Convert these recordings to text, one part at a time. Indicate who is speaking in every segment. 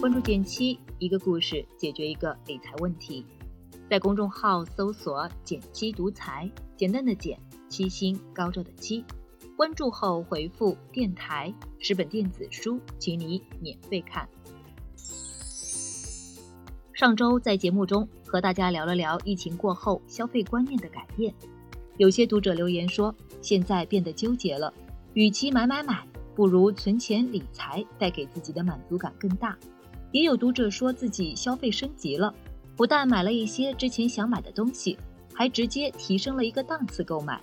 Speaker 1: 关注简七，一个故事解决一个理财问题。在公众号搜索“简七独裁，简单的简，七星高照的七。关注后回复“电台”十本电子书，请你免费看。上周在节目中和大家聊了聊疫情过后消费观念的改变，有些读者留言说，现在变得纠结了，与其买买买，不如存钱理财，带给自己的满足感更大。也有读者说自己消费升级了，不但买了一些之前想买的东西，还直接提升了一个档次购买。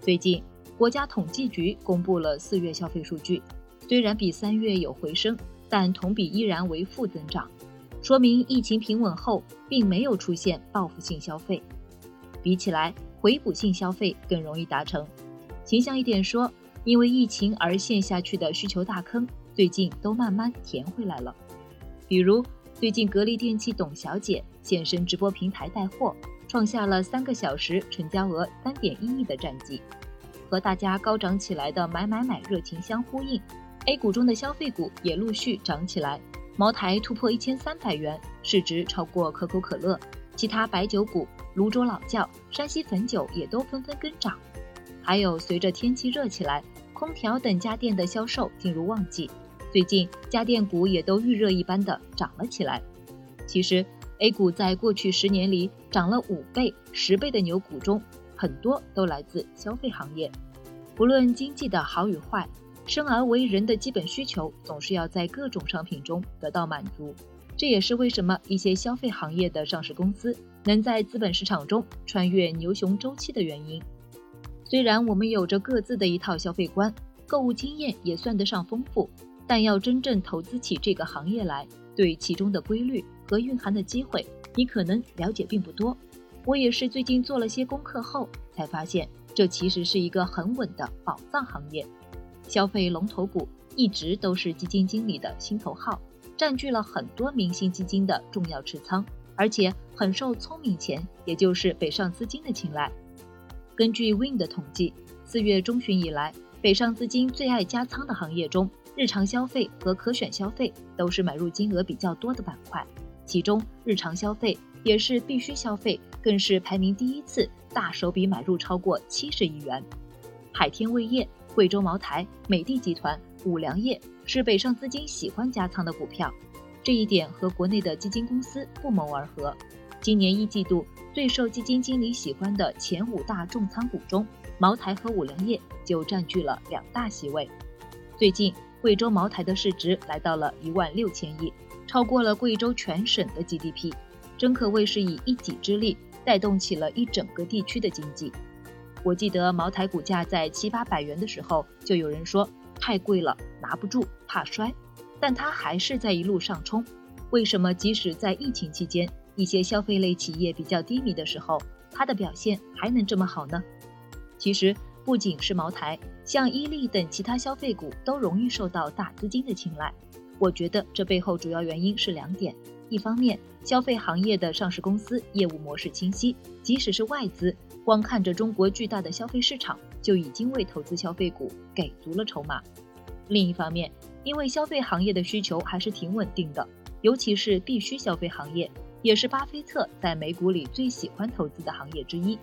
Speaker 1: 最近，国家统计局公布了四月消费数据，虽然比三月有回升，但同比依然为负增长，说明疫情平稳后并没有出现报复性消费。比起来，回补性消费更容易达成。形象一点说，因为疫情而陷下去的需求大坑，最近都慢慢填回来了。比如，最近格力电器董小姐现身直播平台带货，创下了三个小时成交额三点一亿的战绩，和大家高涨起来的买买买热情相呼应。A 股中的消费股也陆续涨起来，茅台突破一千三百元，市值超过可口可乐，其他白酒股泸州老窖、山西汾酒也都纷纷跟涨。还有，随着天气热起来，空调等家电的销售进入旺季。最近家电股也都预热一般的涨了起来。其实 A 股在过去十年里涨了五倍、十倍的牛股中，很多都来自消费行业。不论经济的好与坏，生而为人的基本需求总是要在各种商品中得到满足。这也是为什么一些消费行业的上市公司能在资本市场中穿越牛熊周期的原因。虽然我们有着各自的一套消费观，购物经验也算得上丰富。但要真正投资起这个行业来，对其中的规律和蕴含的机会，你可能了解并不多。我也是最近做了些功课后，才发现这其实是一个很稳的宝藏行业。消费龙头股一直都是基金经理的心头号，占据了很多明星基金的重要持仓，而且很受聪明钱，也就是北上资金的青睐。根据 Win 的统计，四月中旬以来，北上资金最爱加仓的行业中。日常消费和可选消费都是买入金额比较多的板块，其中日常消费也是必须消费，更是排名第一次大手笔买入超过七十亿元。海天味业、贵州茅台、美的集团、五粮液是北上资金喜欢加仓的股票，这一点和国内的基金公司不谋而合。今年一季度最受基金经理喜欢的前五大重仓股中，茅台和五粮液就占据了两大席位。最近。贵州茅台的市值来到了一万六千亿，超过了贵州全省的 GDP，真可谓是以一己之力带动起了一整个地区的经济。我记得茅台股价在七八百元的时候，就有人说太贵了，拿不住，怕摔，但它还是在一路上冲。为什么即使在疫情期间，一些消费类企业比较低迷的时候，它的表现还能这么好呢？其实。不仅是茅台，像伊利等其他消费股都容易受到大资金的青睐。我觉得这背后主要原因是两点：一方面，消费行业的上市公司业务模式清晰，即使是外资，光看着中国巨大的消费市场，就已经为投资消费股给足了筹码；另一方面，因为消费行业的需求还是挺稳定的，尤其是必须消费行业，也是巴菲特在美股里最喜欢投资的行业之一。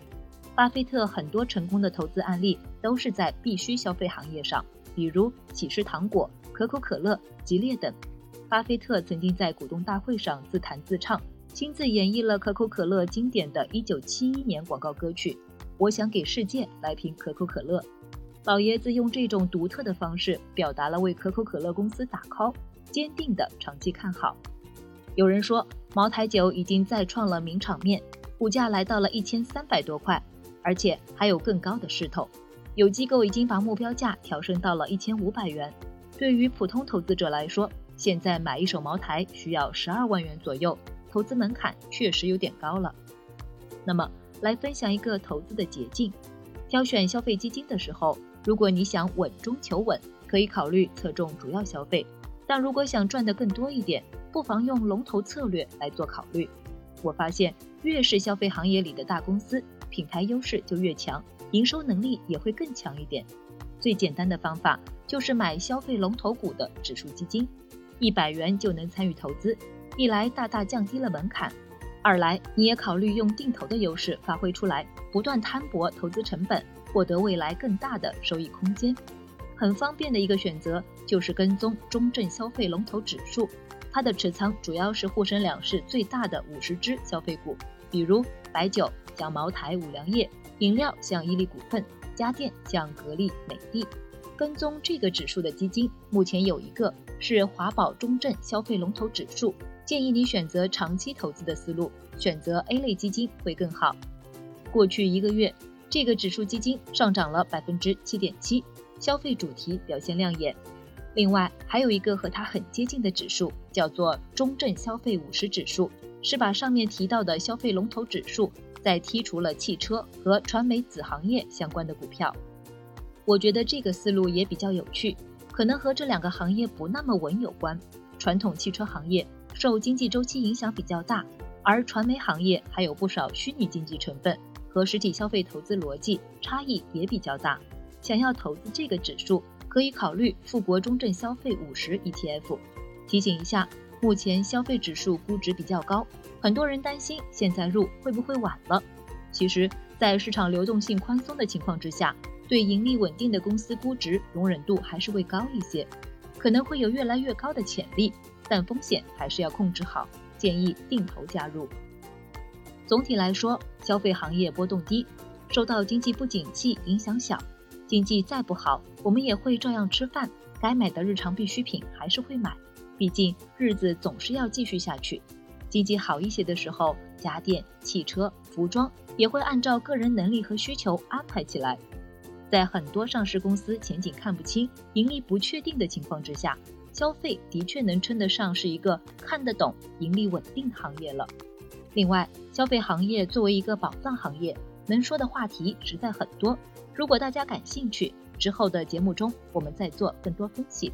Speaker 1: 巴菲特很多成功的投资案例都是在必须消费行业上，比如喜事糖果、可口可乐、吉列等。巴菲特曾经在股东大会上自弹自唱，亲自演绎了可口可乐经典的一九七一年广告歌曲《我想给世界来瓶可口可乐》。老爷子用这种独特的方式表达了为可口可乐公司打 call，坚定的长期看好。有人说，茅台酒已经再创了名场面，股价来到了一千三百多块。而且还有更高的势头，有机构已经把目标价调升到了一千五百元。对于普通投资者来说，现在买一手茅台需要十二万元左右，投资门槛确实有点高了。那么，来分享一个投资的捷径：挑选消费基金的时候，如果你想稳中求稳，可以考虑侧重主要消费；但如果想赚得更多一点，不妨用龙头策略来做考虑。我发现，越是消费行业里的大公司。品牌优势就越强，营收能力也会更强一点。最简单的方法就是买消费龙头股的指数基金，一百元就能参与投资，一来大大降低了门槛，二来你也考虑用定投的优势发挥出来，不断摊薄投资成本，获得未来更大的收益空间。很方便的一个选择就是跟踪中证消费龙头指数，它的持仓主要是沪深两市最大的五十只消费股，比如白酒像茅台、五粮液，饮料像伊利股份，家电像格力、美的。跟踪这个指数的基金，目前有一个是华宝中证消费龙头指数，建议你选择长期投资的思路，选择 A 类基金会更好。过去一个月，这个指数基金上涨了百分之七点七。消费主题表现亮眼，另外还有一个和它很接近的指数，叫做中证消费五十指数，是把上面提到的消费龙头指数，再剔除了汽车和传媒子行业相关的股票。我觉得这个思路也比较有趣，可能和这两个行业不那么稳有关。传统汽车行业受经济周期影响比较大，而传媒行业还有不少虚拟经济成分，和实体消费投资逻辑差异也比较大。想要投资这个指数，可以考虑富国中证消费五十 ETF。提醒一下，目前消费指数估值比较高，很多人担心现在入会不会晚了。其实，在市场流动性宽松的情况之下，对盈利稳定的公司估值容忍度还是会高一些，可能会有越来越高的潜力，但风险还是要控制好，建议定投加入。总体来说，消费行业波动低，受到经济不景气影响小。经济再不好，我们也会照样吃饭，该买的日常必需品还是会买，毕竟日子总是要继续下去。经济好一些的时候，家电、汽车、服装也会按照个人能力和需求安排起来。在很多上市公司前景看不清、盈利不确定的情况之下，消费的确能称得上是一个看得懂、盈利稳定行业了。另外，消费行业作为一个宝藏行业，能说的话题实在很多。如果大家感兴趣，之后的节目中我们再做更多分析。